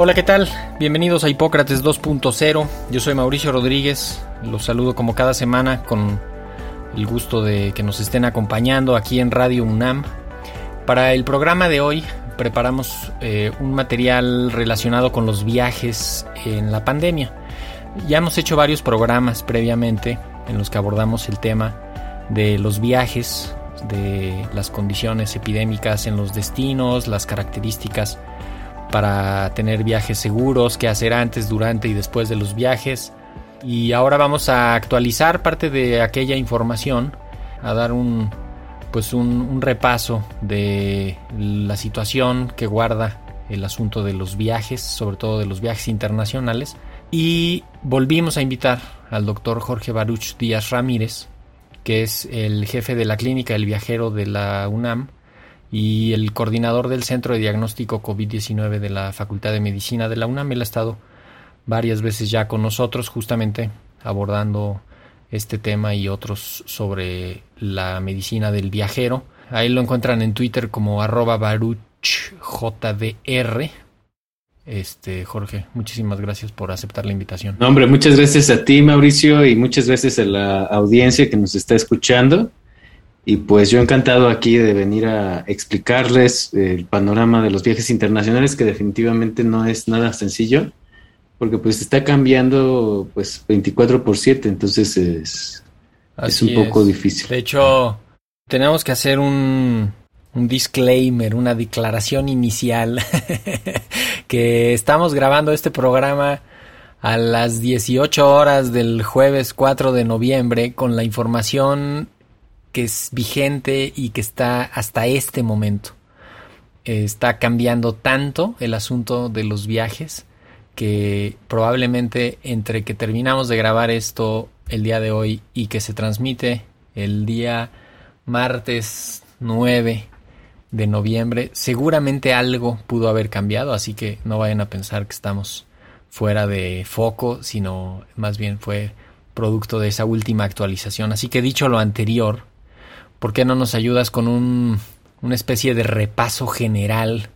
Hola, ¿qué tal? Bienvenidos a Hipócrates 2.0. Yo soy Mauricio Rodríguez. Los saludo como cada semana con el gusto de que nos estén acompañando aquí en Radio UNAM. Para el programa de hoy preparamos eh, un material relacionado con los viajes en la pandemia. Ya hemos hecho varios programas previamente en los que abordamos el tema de los viajes, de las condiciones epidémicas en los destinos, las características para tener viajes seguros, qué hacer antes, durante y después de los viajes. Y ahora vamos a actualizar parte de aquella información, a dar un pues un, repaso de la situación que guarda el asunto de los viajes, sobre todo de los viajes internacionales. Y volvimos a invitar al doctor Jorge Baruch Díaz Ramírez, que es el jefe de la clínica del viajero de la UNAM, y el coordinador del Centro de Diagnóstico COVID-19 de la Facultad de Medicina de la UNAM. Él ha estado varias veces ya con nosotros justamente abordando este tema y otros sobre la medicina del viajero. Ahí lo encuentran en Twitter como arroba baruchjdr. Este, Jorge, muchísimas gracias por aceptar la invitación. No, hombre, muchas gracias a ti, Mauricio, y muchas gracias a la audiencia que nos está escuchando. Y pues yo encantado aquí de venir a explicarles el panorama de los viajes internacionales, que definitivamente no es nada sencillo, porque pues está cambiando pues 24 por 7, entonces es, es un poco difícil. De hecho, tenemos que hacer un, un disclaimer, una declaración inicial, que estamos grabando este programa a las 18 horas del jueves 4 de noviembre con la información que es vigente y que está hasta este momento. está cambiando tanto el asunto de los viajes que probablemente entre que terminamos de grabar esto el día de hoy y que se transmite el día martes 9 de noviembre, seguramente algo pudo haber cambiado, así que no vayan a pensar que estamos fuera de foco, sino más bien fue producto de esa última actualización. Así que dicho lo anterior, ¿por qué no nos ayudas con un, una especie de repaso general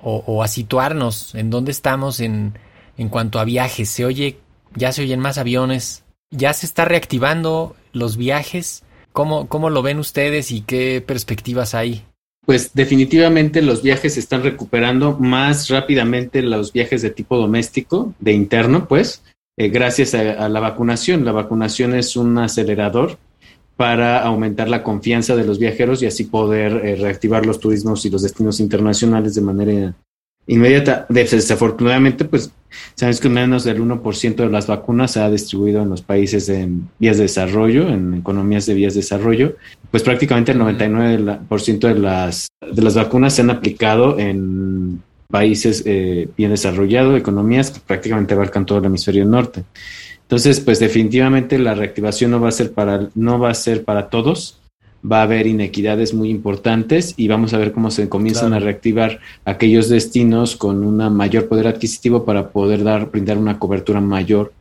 o, a situarnos en dónde estamos en, en cuanto a viajes? Se oye, ya se oyen más aviones, ya se está reactivando los viajes. ¿Cómo, cómo lo ven ustedes y qué perspectivas hay? Pues definitivamente los viajes se están recuperando más rápidamente los viajes de tipo doméstico, de interno, pues, eh, gracias a, la vacunación. La vacunación es un acelerador para aumentar la confianza de los viajeros y así poder eh, reactivar los turismos y los destinos internacionales de manera inmediata. Desafortunadamente, pues sabes que menos del 1% de las vacunas se ha distribuido en los países en vías de desarrollo, en economías de vías de desarrollo. Pues prácticamente el 99% de las, de las vacunas se han aplicado en países eh, bien desarrollados, economías que prácticamente abarcan todo el hemisferio norte. Entonces, pues definitivamente la reactivación no va a ser para, no va a ser para todos. Va a haber inequidades muy importantes y vamos a ver cómo se comienzan a reactivar aquellos destinos con un mayor poder adquisitivo para poder dar, brindar una cobertura mayor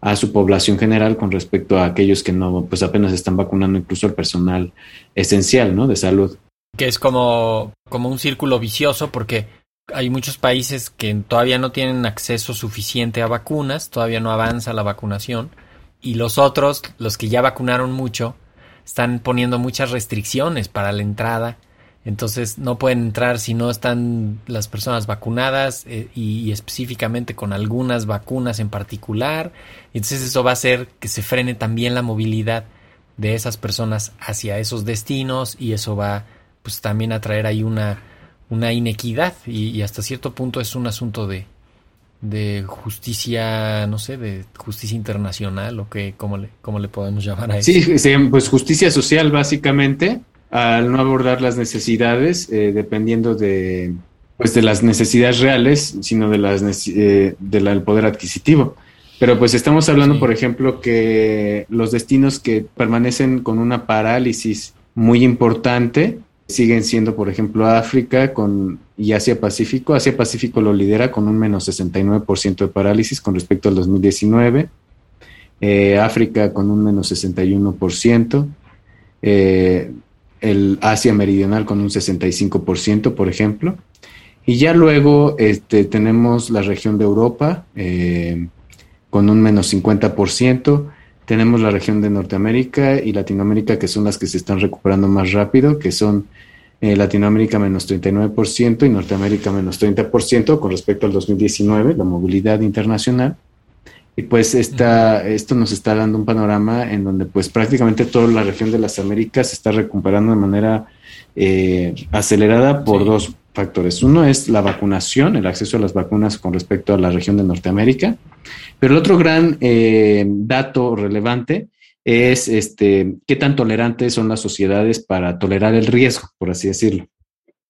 a su población general con respecto a aquellos que no, pues apenas están vacunando incluso el personal esencial, ¿no? De salud. Que es como, como un círculo vicioso porque hay muchos países que todavía no tienen acceso suficiente a vacunas, todavía no avanza la vacunación, y los otros, los que ya vacunaron mucho, están poniendo muchas restricciones para la entrada Entonces no pueden entrar si no están las personas vacunadas eh, y, específicamente con algunas vacunas en particular. Entonces eso va a hacer que se frene también la movilidad de esas personas hacia esos destinos y eso va pues también a traer ahí una, una inequidad y, hasta cierto punto es un asunto de, de justicia, no sé, de justicia internacional o que, ¿cómo le, cómo le podemos llamar a eso? Sí, pues justicia social básicamente al no abordar las necesidades eh, dependiendo de pues de las necesidades reales, sino de las eh, del poder adquisitivo. Pero pues estamos hablando, por ejemplo, que los destinos que permanecen con una parálisis muy importante siguen siendo, por ejemplo, África con, y Asia Pacífico. Asia Pacífico lo lidera con un menos 69% de parálisis con respecto al 2019. Eh, África con un menos 61%. Eh, el Asia Meridional con un 65%, por ejemplo. Y ya luego este, tenemos la región de Europa eh, con un menos 50%. Tenemos la región de Norteamérica y Latinoamérica, que son las que se están recuperando más rápido, que son eh, Latinoamérica menos 39% y Norteamérica menos 30% con respecto al 2019, la movilidad internacional. Y pues esta, esto nos está dando un panorama en donde pues prácticamente toda la región de las Américas se está recuperando de manera eh, acelerada por dos factores. Uno es la vacunación, el acceso a las vacunas con respecto a la región de Norteamérica. Pero el otro gran eh, dato relevante es este, qué tan tolerantes son las sociedades para tolerar el riesgo, por así decirlo.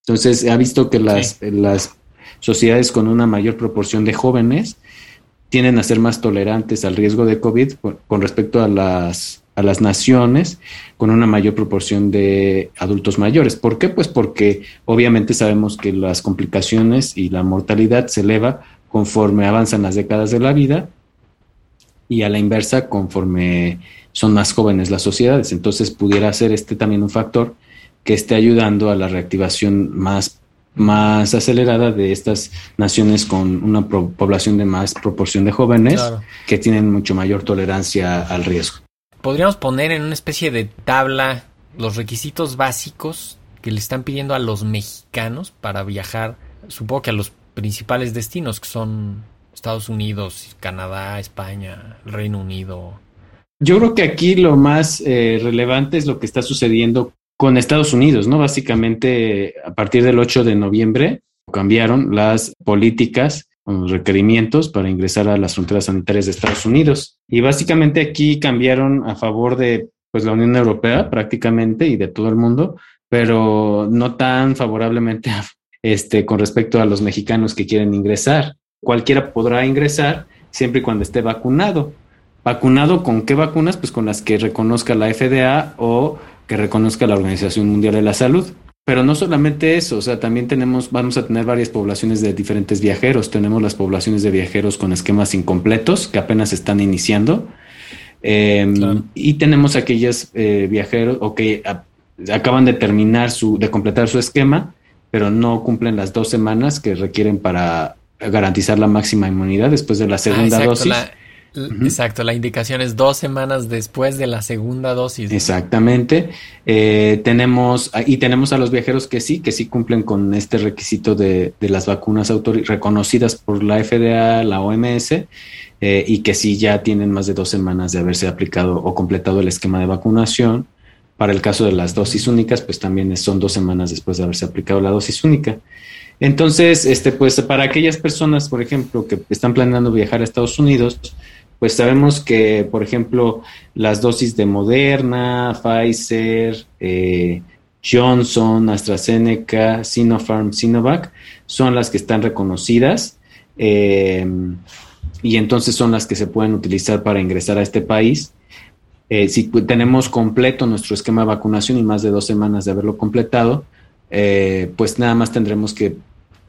Entonces, se ha visto que las, las sociedades con una mayor proporción de jóvenes tienden a ser más tolerantes al riesgo de COVID con respecto a las, a las naciones con una mayor proporción de adultos mayores. ¿Por qué? Pues porque obviamente sabemos que las complicaciones y la mortalidad se eleva conforme avanzan las décadas de la vida y a la inversa conforme son más jóvenes las sociedades. Entonces pudiera ser este también un factor que esté ayudando a la reactivación más más acelerada de estas naciones con una población de más proporción de jóvenes que tienen mucho mayor tolerancia al riesgo. Podríamos poner en una especie de tabla los requisitos básicos que le están pidiendo a los mexicanos para viajar, supongo que a los principales destinos que son Estados Unidos, Canadá, España, Reino Unido. Yo creo que aquí lo más eh, relevante es lo que está sucediendo con Estados Unidos, ¿no? Básicamente, a partir del 8 de noviembre cambiaron las políticas los requerimientos para ingresar a las fronteras sanitarias de Estados Unidos. Y básicamente aquí cambiaron a favor de pues, la Unión Europea prácticamente y de todo el mundo, pero no tan favorablemente este, con respecto a los mexicanos que quieren ingresar. Cualquiera podrá ingresar siempre y cuando esté vacunado. ¿Vacunado con qué vacunas? Pues con las que reconozca la FDA o que reconozca la Organización Mundial de la Salud. Pero no solamente eso, o sea, también tenemos, vamos a tener varias poblaciones de diferentes viajeros. Tenemos las poblaciones de viajeros con esquemas incompletos que apenas están iniciando. Em, y tenemos aquellos eh, viajeros o que acaban de terminar su, de completar su esquema, pero no cumplen las dos semanas que requieren para garantizar la máxima inmunidad después de la segunda ah, dosis. Exacto, la indicación es dos semanas después de la segunda dosis. Exactamente. Eh, tenemos, y tenemos a los viajeros que sí, que sí cumplen con este requisito de, las vacunas reconocidas por la FDA, la OMS, eh, y que sí ya tienen más de dos semanas de haberse aplicado o completado el esquema de vacunación. Para el caso de las dosis únicas, pues también son dos semanas después de haberse aplicado la dosis única. Entonces, este, pues para aquellas personas, por ejemplo, que están planeando viajar a Estados Unidos, pues sabemos que, por ejemplo, las dosis de Moderna, Pfizer, eh, Johnson, AstraZeneca, Sinopharm, Sinovac, son las que están reconocidas eh, y entonces son las que se pueden utilizar para ingresar a este país. Eh, si tenemos completo nuestro esquema de vacunación y más de dos semanas de haberlo completado, pues nada más tendremos que,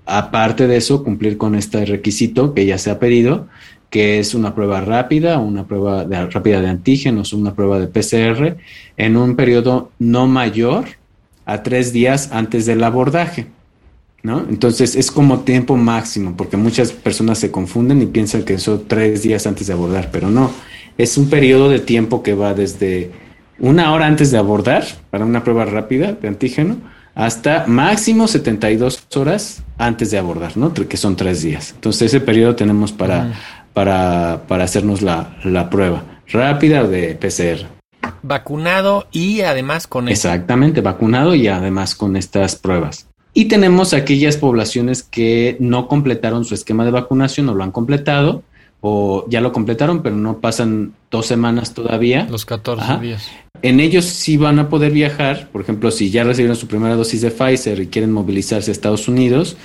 aparte de eso, cumplir con este requisito que ya se ha pedido que es una prueba rápida, una prueba rápida de antígenos, una prueba de PCR, en un periodo no mayor a tres días antes del abordaje. ¿No? Entonces es como tiempo máximo, porque muchas personas se confunden y piensan que son tres días antes de abordar, pero no, es un periodo de tiempo que va desde una hora antes de abordar para una prueba rápida de antígeno hasta máximo 72 horas antes de abordar, ¿no? Que son tres días. Entonces ese periodo tenemos para, para, para hacernos la, la prueba rápida de PCR. Vacunado y además con Exactamente, vacunado y además con estas pruebas. Y tenemos aquellas poblaciones que no completaron su esquema de vacunación o lo han completado o ya lo completaron, pero no pasan dos semanas todavía. Los 14 días. En ellos sí van a poder viajar, por ejemplo, si ya recibieron su primera dosis de Pfizer y quieren movilizarse a Estados Unidos,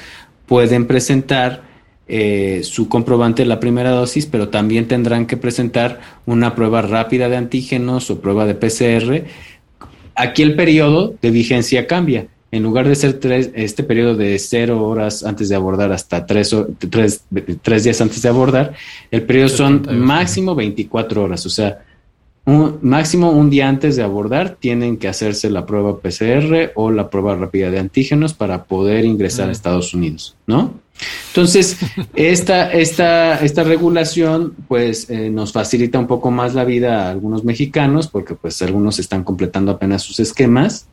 pueden presentar eh, su comprobante de la primera dosis, pero también tendrán que presentar una prueba rápida de antígenos o prueba de PCR. Aquí el periodo de vigencia cambia. En lugar de ser tres, este periodo de cero horas antes de abordar hasta tres, tres, tres días antes de abordar, el periodo son máximo 24 horas. O sea, un, máximo un día antes de abordar tienen que hacerse la prueba PCR o la prueba rápida de antígenos para poder ingresar a Estados Unidos, ¿no? Entonces, esta, esta, esta regulación pues eh, nos facilita un poco más la vida a algunos mexicanos porque pues algunos están completando apenas sus esquemas.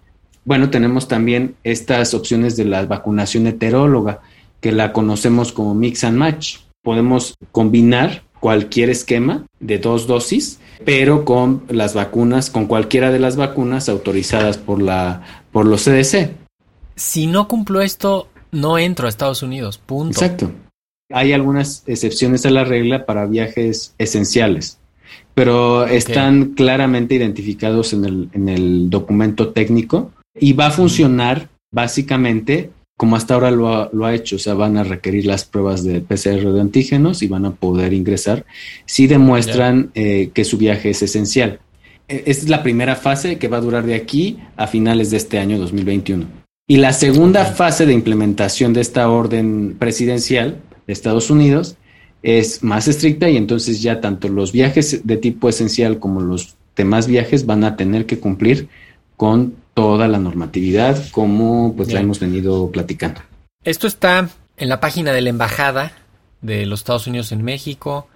Bueno, tenemos también estas opciones de la vacunación heteróloga que la conocemos como mix and match. Podemos combinar cualquier esquema de dos dosis, pero con las vacunas, con cualquiera de las vacunas autorizadas por la por los CDC. Si no cumplo esto, no entro a Estados Unidos, punto. Exacto. Hay algunas excepciones a la regla para viajes esenciales, pero están claramente identificados en el, en el documento técnico y va a funcionar básicamente como hasta ahora lo ha, lo ha, hecho, o sea, van a requerir las pruebas de PCR de antígenos y van a poder ingresar si demuestran eh, que su viaje es esencial. E, esta es la primera fase que va a durar de aquí a finales de este año 2021. Y la segunda fase de implementación de esta orden presidencial de Estados Unidos es más estricta y entonces ya tanto los viajes de tipo esencial como los demás viajes van a tener que cumplir con toda la normatividad como pues la hemos venido platicando. Esto está en la página de la embajada de los Estados Unidos en México,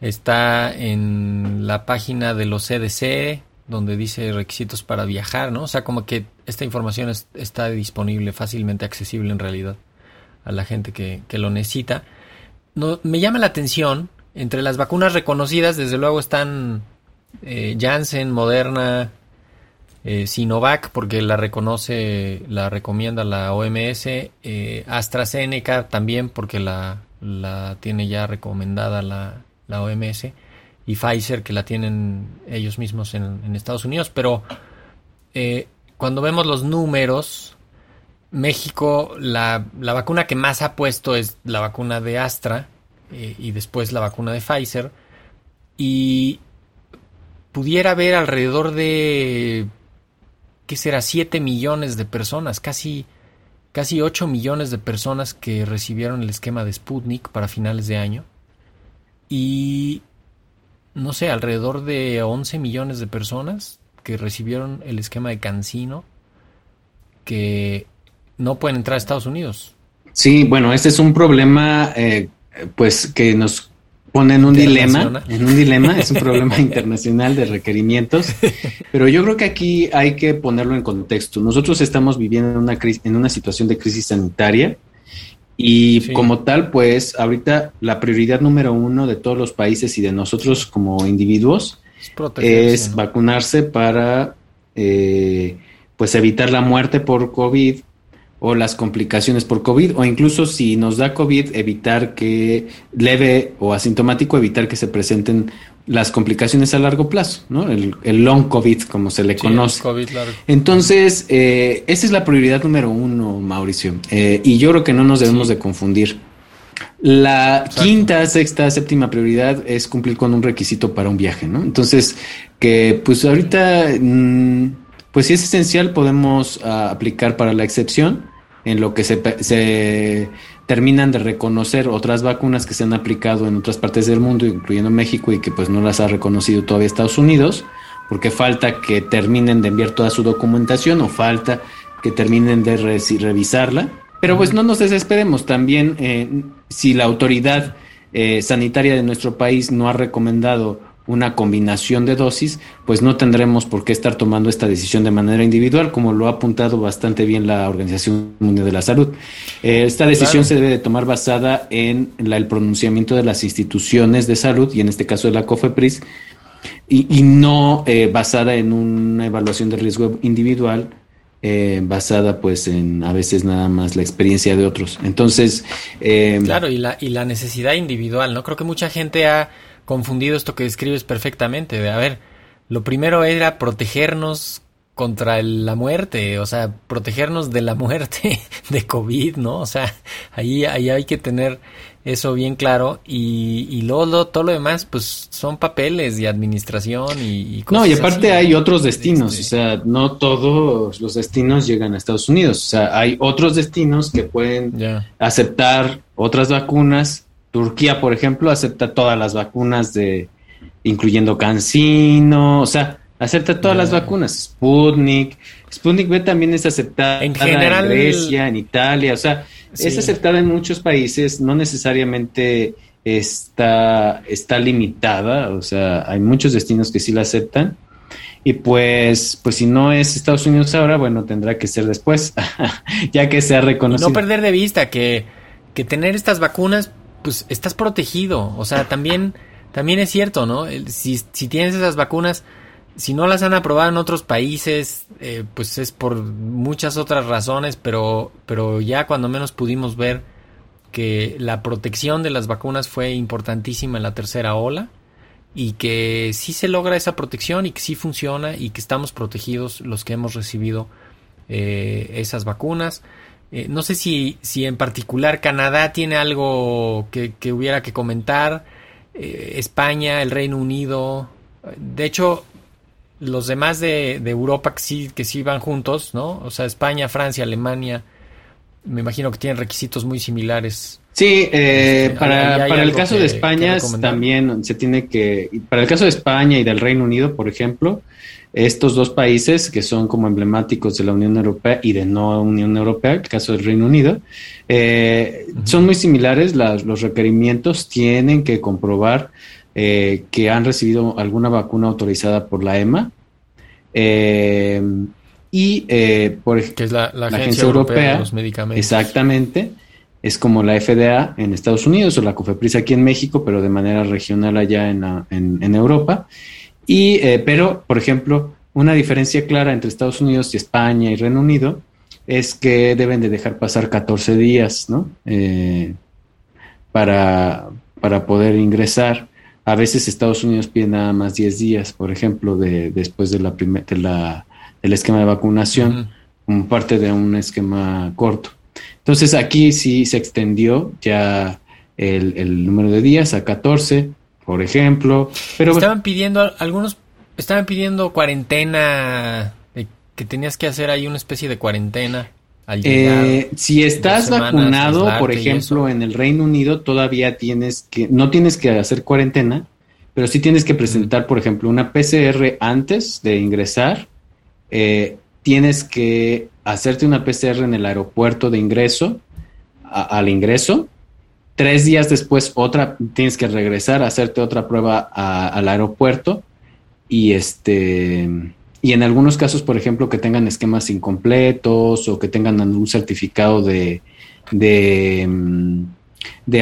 está en la página de los CDC donde dice requisitos para viajar, ¿no? O sea, como que esta información está disponible, fácilmente accesible en realidad a la gente que, que lo necesita. No, me llama la atención, entre las vacunas reconocidas, desde luego están eh, Janssen, Moderna, eh, Sinovac porque la reconoce, la recomienda la OMS, eh, AstraZeneca también porque la, la tiene ya recomendada la, la, OMS y Pfizer que la tienen ellos mismos en, Estados Unidos, pero eh, cuando vemos los números, México, la, la, vacuna que más ha puesto es la vacuna de Astra y después la vacuna de Pfizer. Y pudiera haber alrededor de ¿qué será? 7 millones de personas, casi, casi 8 millones de personas que recibieron el esquema de Sputnik para finales de año. Y, no sé, alrededor de 11 millones de personas que recibieron el esquema de Cancino que no pueden entrar a Estados Unidos. Sí, bueno, este es un problema eh, pues que nos ponen un dilema, en un dilema, es un problema internacional de requerimientos, pero yo creo que aquí hay que ponerlo en contexto. Nosotros estamos viviendo en una, en una situación de crisis sanitaria y como tal, pues ahorita la prioridad número uno de todos los países y de nosotros como individuos es, vacunarse para eh, pues evitar la muerte por COVID o las complicaciones por COVID o incluso si nos da COVID evitar que leve o asintomático evitar que se presenten las complicaciones a largo plazo, ¿no? El, long COVID como se le conoce. Entonces, eh, esa es la prioridad número uno, Mauricio. Eh, y yo creo que no nos debemos de confundir. La quinta, sexta, séptima prioridad es cumplir con un requisito para un viaje, ¿no? Entonces, que pues ahorita, mm, pues si es esencial, podemos ah, aplicar para la excepción en lo que se, terminan de reconocer otras vacunas que se han aplicado en otras partes del mundo, incluyendo México, y que pues no las ha reconocido todavía Estados Unidos, porque falta que terminen de enviar toda su documentación o falta que terminen de revisarla. Pero pues no nos desesperemos, también eh, si la autoridad eh, sanitaria de nuestro país no ha recomendado una combinación de dosis, pues no tendremos por qué estar tomando esta decisión de manera individual, como lo ha apuntado bastante bien la Organización Mundial de la Salud. Eh, esta decisión se debe de tomar basada en el pronunciamiento de las instituciones de salud, y en este caso de la COFEPRIS, y, no eh, basada en una evaluación de riesgo individual, eh, basada pues en a veces nada más la experiencia de otros. Entonces... claro, y la, y la necesidad individual, ¿no? Creo que mucha gente ha confundido esto que describes perfectamente. De, a ver, lo primero era protegernos contra la muerte, o sea, protegernos de la muerte de COVID, ¿no? O sea, ahí, ahí hay que tener eso bien claro y, y luego todo lo demás, pues son papeles y administración y, cosas No, y aparte hay otros destinos, este o sea, no todos los destinos llegan a Estados Unidos, o sea, hay otros destinos que pueden aceptar otras vacunas Turquía, por ejemplo, acepta todas las vacunas de, incluyendo Cancino, o sea, acepta todas las vacunas. Sputnik, Sputnik B también es aceptada en, general, en Grecia, en Italia, o sea, es aceptada en muchos países, no necesariamente está, está limitada, o sea, hay muchos destinos que sí la aceptan. Y pues, pues si no es Estados Unidos ahora, bueno, tendrá que ser después, ya que se ha reconocido. no perder de vista que, que tener estas vacunas pues estás protegido. O sea, también, también es cierto, ¿no? Si, si tienes esas vacunas, si no las han aprobado en otros países, eh, pues es por muchas otras razones, pero, pero ya cuando menos pudimos ver que la protección de las vacunas fue importantísima en la tercera ola y que sí se logra esa protección y que sí funciona y que estamos protegidos los que hemos recibido eh, esas vacunas. Eh, no sé si, si en particular Canadá tiene algo que, hubiera que comentar. Eh, España, el Reino Unido. De hecho, los demás de, Europa que sí, que sí van juntos, ¿no? O sea, España, Francia, Alemania. Me imagino que tienen requisitos muy similares. Sí, eh, este, para, para el caso de España también se tiene que, para el caso de España y del Reino Unido, por ejemplo, estos dos países que son como emblemáticos de la Unión Europea y de no Unión Europea, el caso del Reino Unido, eh, son muy similares. los requerimientos tienen que comprobar eh, que han recibido alguna vacuna autorizada por la EMA. Eh, y por que es la, Agencia, Europea, de los Medicamentos. Exactamente. Es como la FDA en Estados Unidos o la COFEPRIS aquí en México, pero de manera regional allá en, en, en Europa. Y, eh, pero, por ejemplo, una diferencia clara entre Estados Unidos y España y Reino Unido es que deben de dejar pasar 14 días, ¿no? Eh, para, para poder ingresar. A veces Estados Unidos pide nada más 10 días, por ejemplo, de, después de la, de la del esquema de vacunación, como parte de un esquema corto. Entonces aquí sí se extendió ya el, el número de días a 14 por ejemplo. Pero estaban pidiendo algunos estaban pidiendo cuarentena que tenías que hacer ahí una especie de cuarentena. Al eh, si estás vacunado, por ejemplo, en el Reino Unido, todavía tienes que, no tienes que hacer cuarentena, pero sí tienes que presentar, por ejemplo, una PCR antes de ingresar. Eh, tienes que hacerte una PCR en el aeropuerto de ingreso, al ingreso, Tres días después, otra, tienes que regresar a hacerte otra prueba al aeropuerto. Y este. Y en algunos casos, por ejemplo, que tengan esquemas incompletos o que tengan un certificado de, de, mm,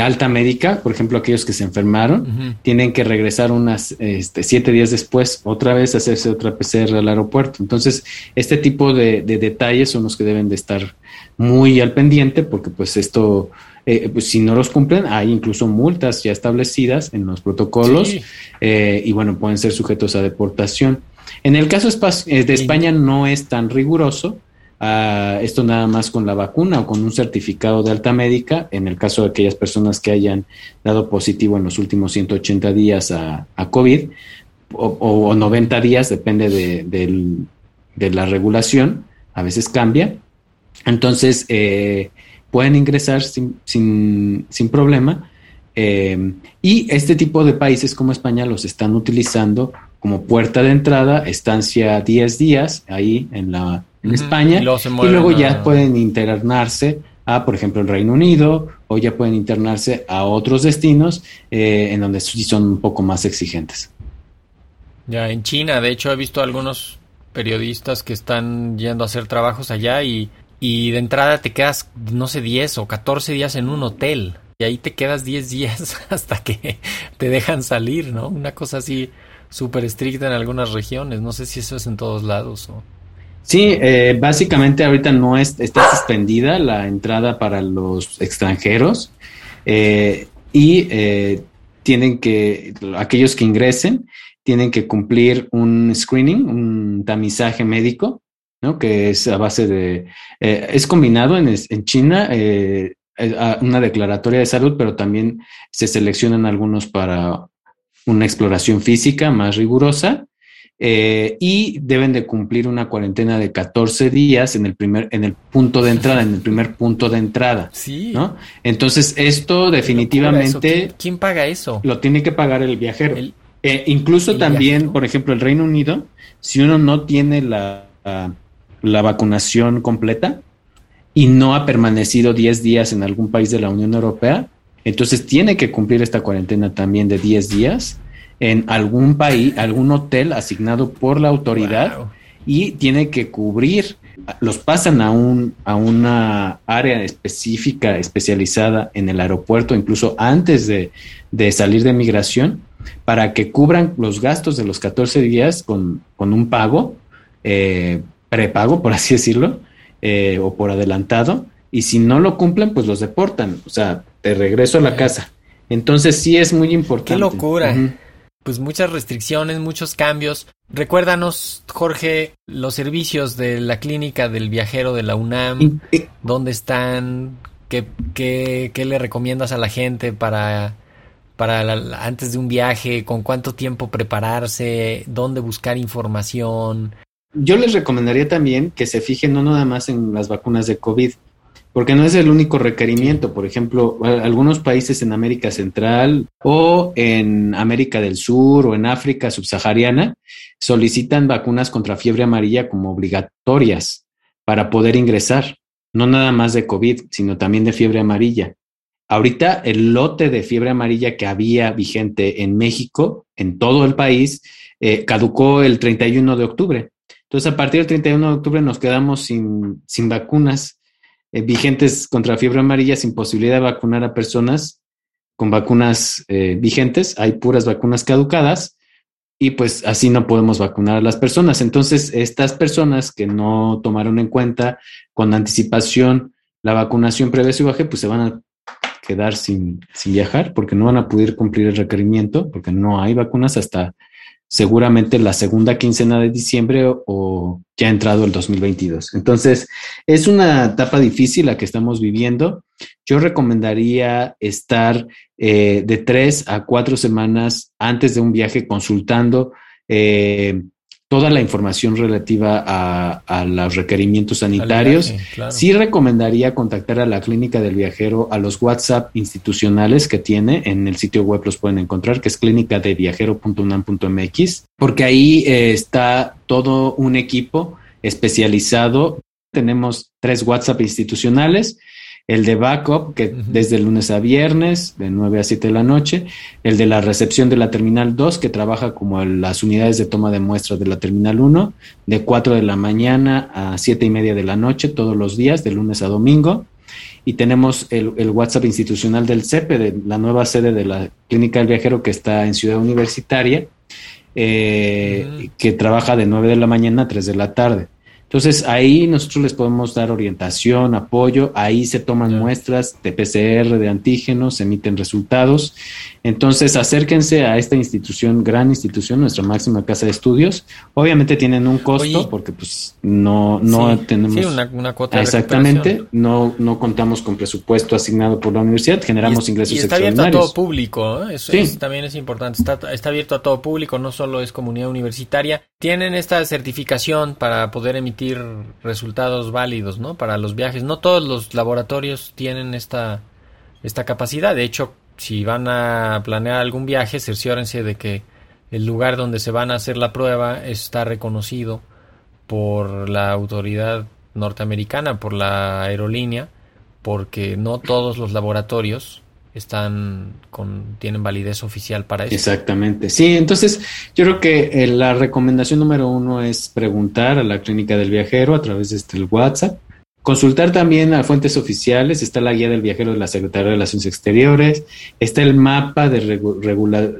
alta médica, por ejemplo, aquellos que se enfermaron, tienen que regresar unas este, siete días después, otra vez hacerse otra PCR al aeropuerto. Entonces, este tipo de, de detalles son los que deben de estar muy al pendiente, porque pues esto eh, pues si no los cumplen, hay incluso multas ya establecidas en los protocolos eh, y bueno, pueden ser sujetos a deportación. En el caso eh, de España no es tan riguroso. Ah, esto nada más con la vacuna o con un certificado de alta médica, en el caso de aquellas personas que hayan dado positivo en los últimos 180 días a, COVID o, 90 días, depende de, la regulación, a veces cambia. Entonces, pueden ingresar sin, sin, problema. Eh, y este tipo de países como España los están utilizando como puerta de entrada, estancia 10 días ahí en, la, en España, y, luego ya pueden internarse a, por ejemplo, el Reino Unido, o ya pueden internarse a otros destinos eh, en donde sí son un poco más exigentes. Ya, en China, de hecho he visto algunos periodistas que están yendo a hacer trabajos allá y, y de entrada te quedas, no sé, 10 o 14 días en un hotel. Y ahí te quedas 10 días hasta que te dejan salir, ¿no? Una cosa así súper estricta en algunas regiones. No sé si eso es en todos lados. Sí, eh, básicamente ahorita no es, está suspendida la entrada para los extranjeros eh, y eh, tienen que, aquellos que ingresen, tienen que cumplir un screening, un tamizaje médico, ¿no? Que es a base de, es combinado en, en China, una declaratoria de salud, pero también se seleccionan algunos para una exploración física más rigurosa eh, y deben de cumplir una cuarentena de 14 días en el primer, en el punto de entrada, en el primer punto de entrada. Sí. ¿no? Entonces, esto definitivamente. ¿Quién, paga eso? Lo tiene que pagar el viajero. Eh, incluso también, por ejemplo, el Reino Unido, si uno no tiene la, la vacunación completa y no ha permanecido 10 días en algún país de la Unión Europea, entonces tiene que cumplir esta cuarentena también de 10 días en algún país, algún hotel asignado por la autoridad y tiene que cubrir, los pasan a, un, a una área específica, especializada en el aeropuerto, incluso antes de, salir de migración, para que cubran los gastos de los 14 días con, un pago, eh, prepago, por así decirlo, eh, o por adelantado, y si no lo cumplen, pues los deportan, o sea, de regreso a la casa. Entonces sí es muy importante. Qué locura pues muchas restricciones, muchos cambios. Recuérdanos, Jorge, los servicios de la clínica del viajero de la UNAM, dónde están, qué, qué, qué le recomiendas a la gente para, para antes de un viaje, con cuánto tiempo prepararse, dónde buscar información. Yo les recomendaría también que se fijen no nada más en las vacunas de COVID, porque no es el único requerimiento. Por ejemplo, algunos países en América Central o en América del Sur o en África subsahariana solicitan vacunas contra fiebre amarilla como obligatorias para poder ingresar, no nada más de COVID, sino también de fiebre amarilla. Ahorita el lote de fiebre amarilla que había vigente en México, en todo el país, eh, caducó el 31 de octubre. Entonces, a partir del 31 de octubre nos quedamos sin, sin vacunas eh, vigentes contra fiebre amarilla sin posibilidad de vacunar a personas con vacunas eh, vigentes, hay puras vacunas caducadas y pues así no podemos vacunar a las personas. Entonces, estas personas que no tomaron en cuenta con anticipación la vacunación previa su viaje, pues se van a quedar sin, sin viajar porque no van a poder cumplir el requerimiento porque no hay vacunas hasta seguramente la segunda quincena de diciembre o, ya ha entrado el 2022. Entonces, es una etapa difícil la que estamos viviendo. Yo recomendaría estar eh, de tres a cuatro semanas antes de un viaje consultando eh, toda la información relativa a, los requerimientos sanitarios. Sí recomendaría contactar a la clínica del viajero, a los WhatsApp institucionales que tiene, en el sitio web los pueden encontrar, que es clínica de viajero.unam.mx, porque ahí eh, está todo un equipo especializado. Tenemos tres WhatsApp institucionales el de backup, que desde lunes a viernes, de 9 a 7 de la noche, el de la recepción de la terminal 2, que trabaja como las unidades de toma de muestras de la terminal 1, de 4 de la mañana a 7 y media de la noche, todos los días, de lunes a domingo. Y tenemos el, WhatsApp institucional del CEPE, de la nueva sede de la Clínica del Viajero que está en Ciudad Universitaria, eh, que trabaja de 9 de la mañana a 3 de la tarde. Entonces ahí nosotros les podemos dar orientación, apoyo, ahí se toman muestras de PCR, de antígenos, se emiten resultados. Entonces acérquense a esta institución, gran institución, nuestra máxima casa de estudios. Obviamente tienen un costo porque pues no, no tenemos... Sí, una, cuota Exactamente, no, no contamos con presupuesto asignado por la universidad, generamos ingresos y está abierto a todo público, ¿eh? Eso también es importante, está, está abierto a todo público, no solo es comunidad universitaria. Tienen esta certificación para poder emitir resultados válidos, ¿no? Para los viajes. No todos los laboratorios tienen esta, esta capacidad. De hecho, si van a planear algún viaje, cerciórense de que el lugar donde se van a hacer la prueba está reconocido por la autoridad norteamericana, por la aerolínea, porque no todos los laboratorios están con tienen validez oficial para eso. Exactamente. Sí, entonces yo creo que eh, la recomendación número uno es preguntar a la clínica del viajero a través de este WhatsApp. Consultar también a fuentes oficiales, está la guía del viajero de la Secretaría de Relaciones Exteriores, está el mapa de,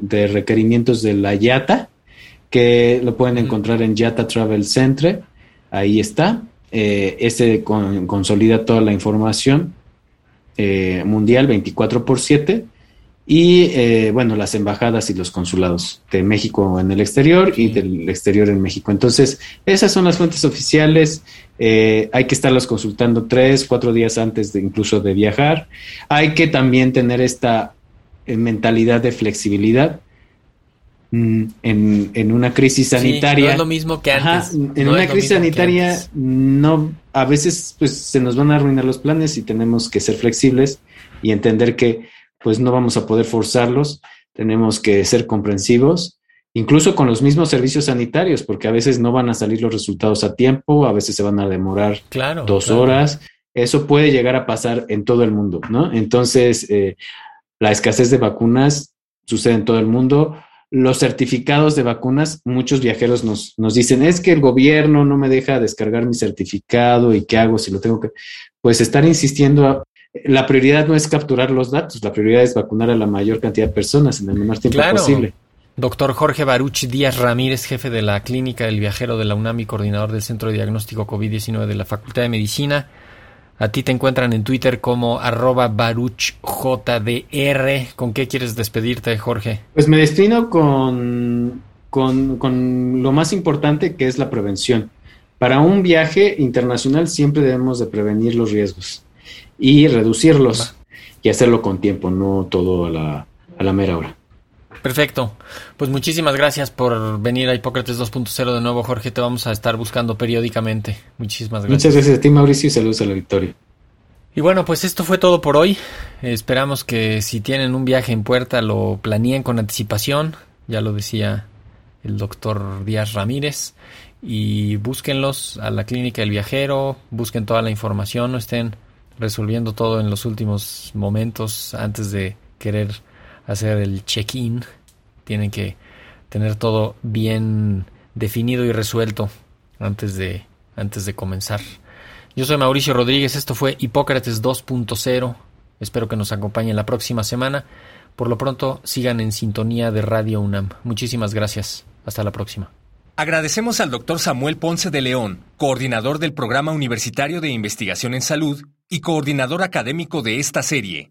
de requerimientos de la YATA, que lo pueden encontrar en YATA Travel Center, ahí está, eh, ese consolida toda la información eh, mundial 24 por 7 y eh, bueno, las embajadas y los consulados de México en el exterior y del exterior en México. Entonces, esas son las fuentes oficiales. Eh, hay que estarlas consultando tres, cuatro días antes de incluso de viajar. Hay que también tener esta mentalidad de flexibilidad. Mm, en, en, una crisis sanitaria. no es lo mismo que antes. en una crisis sanitaria, no, a veces pues se nos van a arruinar los planes y tenemos que ser flexibles y entender que pues no vamos a poder forzarlos, tenemos que ser comprensivos, incluso con los mismos servicios sanitarios, porque a veces no van a salir los resultados a tiempo, a veces se van a demorar dos horas. Eso puede llegar a pasar en todo el mundo, ¿no? Entonces, eh, la escasez de vacunas sucede en todo el mundo los certificados de vacunas, muchos viajeros nos, nos dicen, es que el gobierno no me deja descargar mi certificado y qué hago si lo tengo que... Pues estar insistiendo, la prioridad no es capturar los datos, la prioridad es vacunar a la mayor cantidad de personas en el menor tiempo posible. Doctor Jorge Baruch Díaz Ramírez, jefe de la Clínica del Viajero de la UNAM y coordinador del Centro de Diagnóstico COVID-19 de la Facultad de Medicina. A ti te encuentran en Twitter como arroba baruchjdr. ¿Con qué quieres despedirte, Jorge? Pues me destino con, con, lo más importante que es la prevención. Para un viaje internacional siempre debemos de prevenir los riesgos y reducirlos y hacerlo con tiempo, no todo a la, a la mera hora. Perfecto. Pues muchísimas gracias por venir a Hipócrates 2.0 de nuevo, Jorge. Te vamos a estar buscando periódicamente. Muchísimas gracias. Muchas gracias a ti, Mauricio, y saludos a la victoria. Y bueno, pues esto fue todo por hoy. Esperamos que si tienen un viaje en puerta lo planeen con anticipación. Ya lo decía el doctor Díaz Ramírez. Y búsquenlos a la clínica del viajero, busquen toda la información, no estén resolviendo todo en los últimos momentos antes de querer hacer el check-in, tienen que tener todo bien definido y resuelto antes de, antes de comenzar. Yo soy Mauricio Rodríguez, esto fue Hipócrates 2.0. Espero que nos acompañen la próxima semana. Por lo pronto, sigan en sintonía de Radio UNAM. Muchísimas gracias. Hasta la próxima. Agradecemos al doctor Samuel Ponce de León, coordinador del Programa Universitario de Investigación en Salud y coordinador académico de esta serie